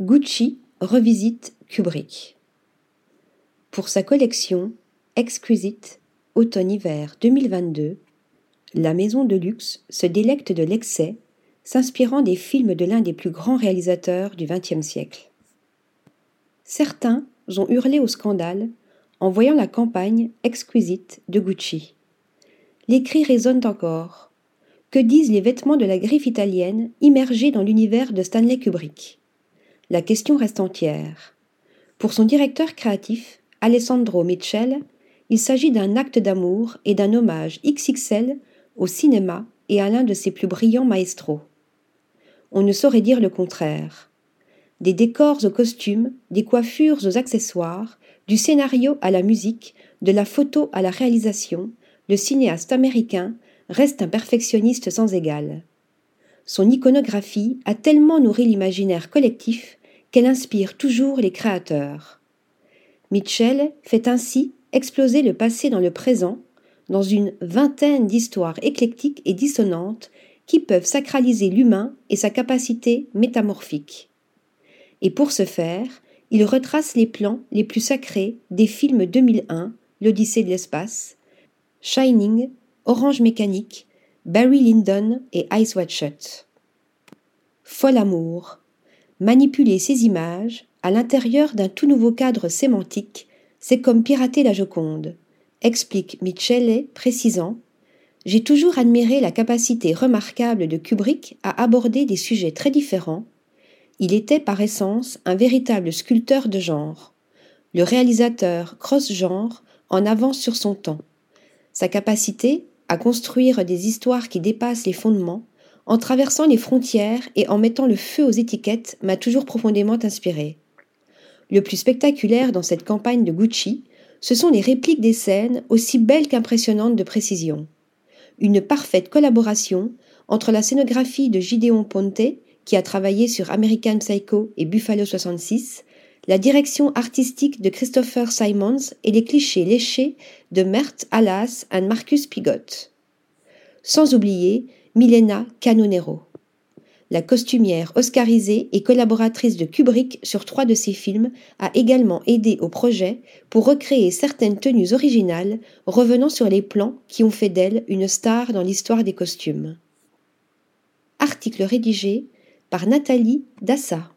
Gucci revisite Kubrick. Pour sa collection Exquisite Automne-Hiver 2022, la maison de luxe se délecte de l'excès, s'inspirant des films de l'un des plus grands réalisateurs du XXe siècle. Certains ont hurlé au scandale en voyant la campagne Exquisite de Gucci. Les cris résonnent encore. Que disent les vêtements de la griffe italienne immergés dans l'univers de Stanley Kubrick? La question reste entière. Pour son directeur créatif, Alessandro Mitchell, il s'agit d'un acte d'amour et d'un hommage XXL au cinéma et à l'un de ses plus brillants maestros. On ne saurait dire le contraire. Des décors aux costumes, des coiffures aux accessoires, du scénario à la musique, de la photo à la réalisation, le cinéaste américain reste un perfectionniste sans égal. Son iconographie a tellement nourri l'imaginaire collectif qu'elle inspire toujours les créateurs. Mitchell fait ainsi exploser le passé dans le présent, dans une vingtaine d'histoires éclectiques et dissonantes qui peuvent sacraliser l'humain et sa capacité métamorphique. Et pour ce faire, il retrace les plans les plus sacrés des films 2001, L'Odyssée de l'espace, Shining, Orange Mécanique, Barry Lyndon et Ice White Shut. Fol amour. Manipuler ces images, à l'intérieur d'un tout nouveau cadre sémantique, c'est comme pirater la Joconde, explique Michele, précisant J'ai toujours admiré la capacité remarquable de Kubrick à aborder des sujets très différents. Il était par essence un véritable sculpteur de genre. Le réalisateur cross-genre en avance sur son temps. Sa capacité à construire des histoires qui dépassent les fondements, en traversant les frontières et en mettant le feu aux étiquettes, m'a toujours profondément inspiré. Le plus spectaculaire dans cette campagne de Gucci, ce sont les répliques des scènes aussi belles qu'impressionnantes de précision. Une parfaite collaboration entre la scénographie de Gideon Ponte, qui a travaillé sur American Psycho et Buffalo 66, la direction artistique de Christopher Simons et les clichés léchés de Mert Alas et Marcus Pigot. Sans oublier Milena Canonero la costumière oscarisée et collaboratrice de Kubrick sur trois de ses films, a également aidé au projet pour recréer certaines tenues originales revenant sur les plans qui ont fait d'elle une star dans l'histoire des costumes. Article rédigé par Nathalie Dassa.